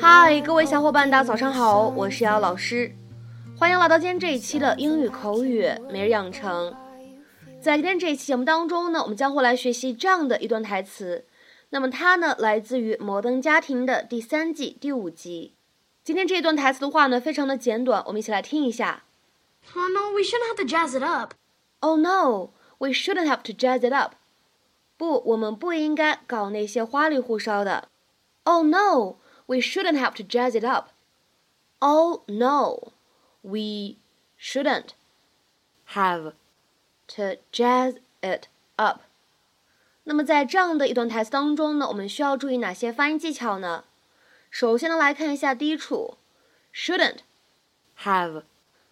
嗨，各位小伙伴，大家早上好，我是瑶老师，欢迎来到今天这一期的英语口语每日养成。在今天这一期节目当中呢，我们将会来学习这样的一段台词。那么它呢，来自于《摩登家庭》的第三季第五集。今天这一段台词的话呢，非常的简短，我们一起来听一下。Oh no, we shouldn't have to jazz it up. Oh no, we shouldn't have to jazz it up. 不，我们不应该搞那些花里胡哨的。Oh no, we shouldn't have to jazz it up. Oh no, we shouldn't have to jazz it up. 那么在这样的一段台词当中呢，我们需要注意哪些发音技巧呢？首先呢，来看一下第一处，shouldn't have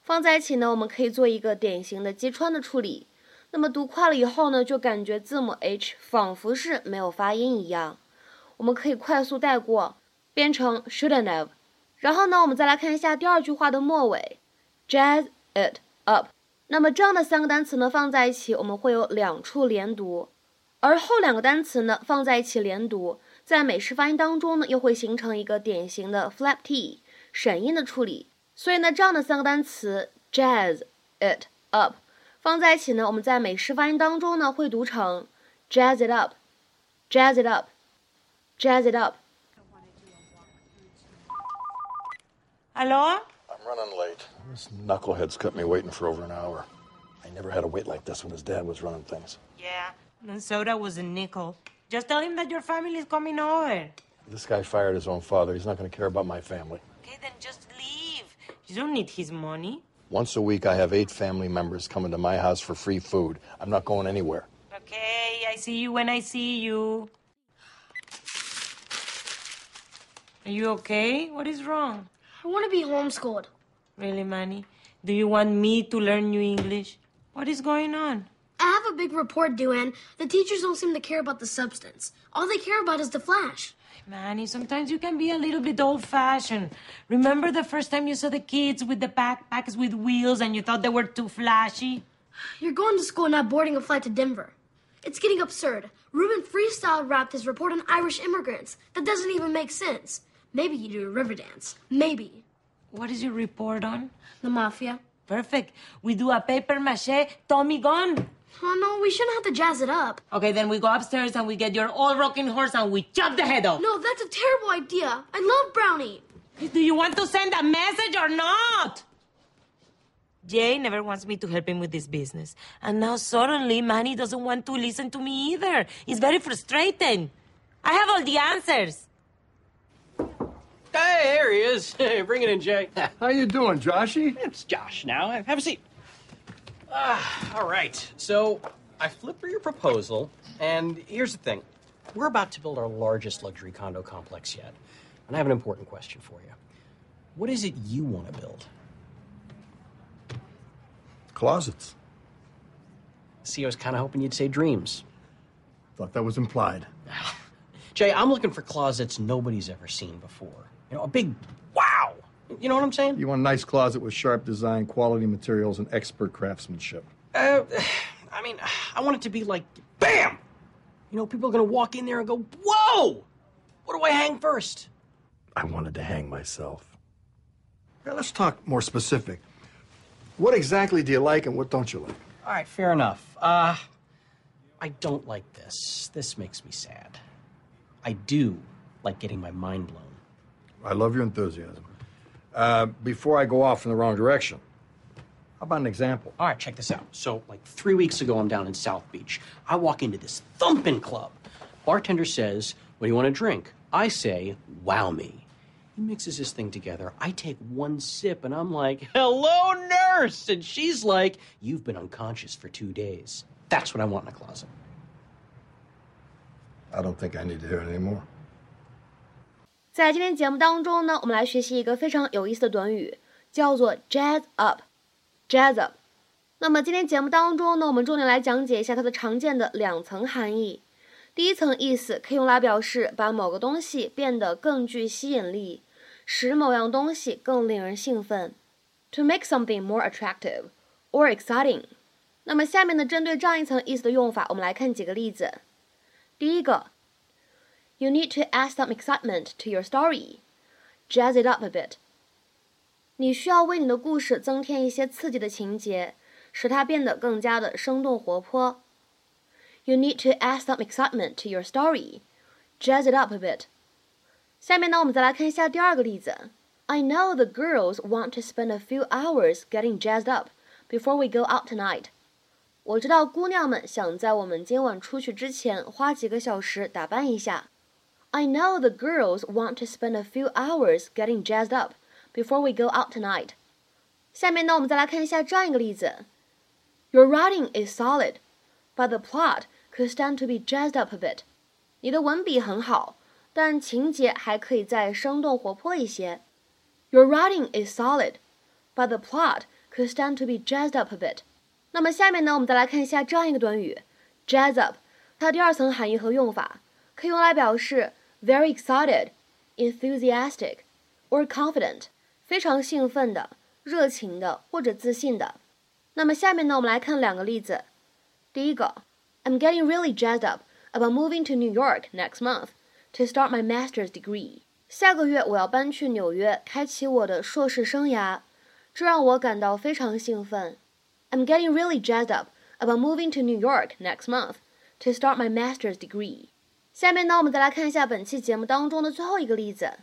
放在一起呢，我们可以做一个典型的击穿的处理。那么读快了以后呢，就感觉字母 h 仿佛是没有发音一样。 我们可以快速带过，变成 shouldn't have。然后呢，我们再来看一下第二句话的末尾，jazz it up。那么这样的三个单词呢，放在一起，我们会有两处连读，而后两个单词呢，放在一起连读，在美式发音当中呢，又会形成一个典型的 flap t 闪音的处理。所以呢，这样的三个单词 jazz it up 放在一起呢，我们在美式发音当中呢，会读成 jazz it up，jazz it up。Jazz it up. Hello? I'm running late. This knucklehead's kept me waiting for over an hour. I never had to wait like this when his dad was running things. Yeah, and soda was a nickel. Just tell him that your family is coming over. This guy fired his own father. He's not going to care about my family. Okay, then just leave. You don't need his money. Once a week, I have eight family members coming to my house for free food. I'm not going anywhere. Okay, I see you when I see you. Are you okay? What is wrong? I want to be homeschooled. Really, Manny? Do you want me to learn new English? What is going on? I have a big report due, and the teachers don't seem to care about the substance. All they care about is the flash. Manny, sometimes you can be a little bit old fashioned. Remember the first time you saw the kids with the backpacks with wheels and you thought they were too flashy? You're going to school, not boarding a flight to Denver. It's getting absurd. Ruben freestyle rapped his report on Irish immigrants. That doesn't even make sense. Maybe you do a river dance. Maybe. What is your report on? The mafia. Perfect. We do a paper mache Tommy gun. Oh no, we shouldn't have to jazz it up. Okay, then we go upstairs and we get your old rocking horse and we chop the head off. No, that's a terrible idea. I love Brownie. Do you want to send a message or not? Jay never wants me to help him with this business. And now suddenly Manny doesn't want to listen to me either. It's very frustrating. I have all the answers. Hey, here he is. Hey, bring it in, Jay. How you doing, Joshy? It's Josh now. Have a seat. Ah, all right. So I flipped through your proposal, and here's the thing. We're about to build our largest luxury condo complex yet. And I have an important question for you. What is it you want to build? Closets. See, I was kind of hoping you'd say dreams. Thought that was implied. Jay, I'm looking for closets nobody's ever seen before. You know, a big wow. You know what I'm saying? You want a nice closet with sharp design, quality materials, and expert craftsmanship. Uh, I mean, I want it to be like, bam! You know, people are going to walk in there and go, whoa! What do I hang first? I wanted to hang myself. Now, let's talk more specific. What exactly do you like and what don't you like? All right, fair enough. Uh, I don't like this. This makes me sad. I do like getting my mind blown. I love your enthusiasm. Uh, before I go off in the wrong direction, how about an example? All right, check this out. So, like three weeks ago, I'm down in South Beach. I walk into this thumping club. Bartender says, What do you want to drink? I say, Wow me. He mixes this thing together. I take one sip and I'm like, Hello, nurse! And she's like, You've been unconscious for two days. That's what I want in a closet. I don't think I need to hear it anymore. 在今天节目当中呢，我们来学习一个非常有意思的短语，叫做 jazz up。jazz up。那么今天节目当中呢，我们重点来讲解一下它的常见的两层含义。第一层意思可以用来表示把某个东西变得更具吸引力，使某样东西更令人兴奋，to make something more attractive or exciting。那么下面呢，针对这样一层意思的用法，我们来看几个例子。第一个 You need to add some excitement to your story. Jazz it up a bit. 你需要为你的故事增添一些刺激的情节，使它变得更加的生动活泼。You need to add some excitement to your story. Jazz it up a bit. 下面呢，我们再来看一下第二个例子。I know the girls want to spend a few hours getting jazzed up before we go out tonight. 我知道姑娘们想在我们今晚出去之前花几个小时打扮一下。 I know the girls want to spend a few hours getting jazzed up before we go out tonight. 下面呢，我们再来看一下这样一个例子。Your writing is solid, but the plot could stand to be jazzed up a bit. 你的文笔很好，但情节还可以再生动活泼一些。Your writing is solid, but the plot could stand to be jazzed up a bit. 那么下面呢，我们再来看一下这样一个短语，jazz up。它第二层含义和用法可以用来表示 very excited, enthusiastic, or confident，非常兴奋的、热情的或者自信的。那么下面呢，我们来看两个例子。第一个，I'm getting really jazzed up about moving to New York next month to start my master's degree。下个月我要搬去纽约，开启我的硕士生涯，这让我感到非常兴奋。I'm getting really jazzed up about moving to New York next month to start my master's degree。 下面呢，我们再来看一下本期节目当中的最后一个例子。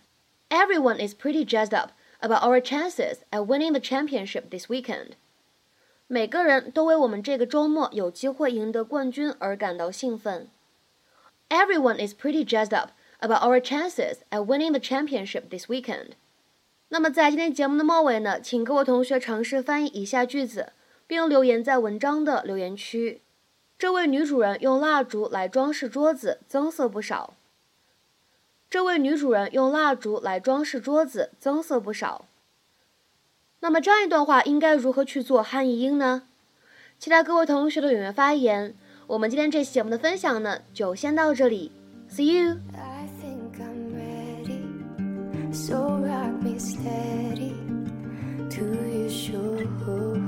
Everyone is pretty jazzed up about our chances at winning the championship this weekend。每个人都为我们这个周末有机会赢得冠军而感到兴奋。Everyone is pretty jazzed up about our chances at winning the championship this weekend。那么在今天节目的末尾呢，请各位同学尝试翻译以下句子，并留言在文章的留言区。这位女主人用蜡烛来装饰桌子，增色不少。这位女主人用蜡烛来装饰桌子，增色不少。那么这样一段话应该如何去做汉译英呢？期待各位同学的踊跃发言。我们今天这期节目的分享呢，就先到这里。See you。So rock me steady to you shore.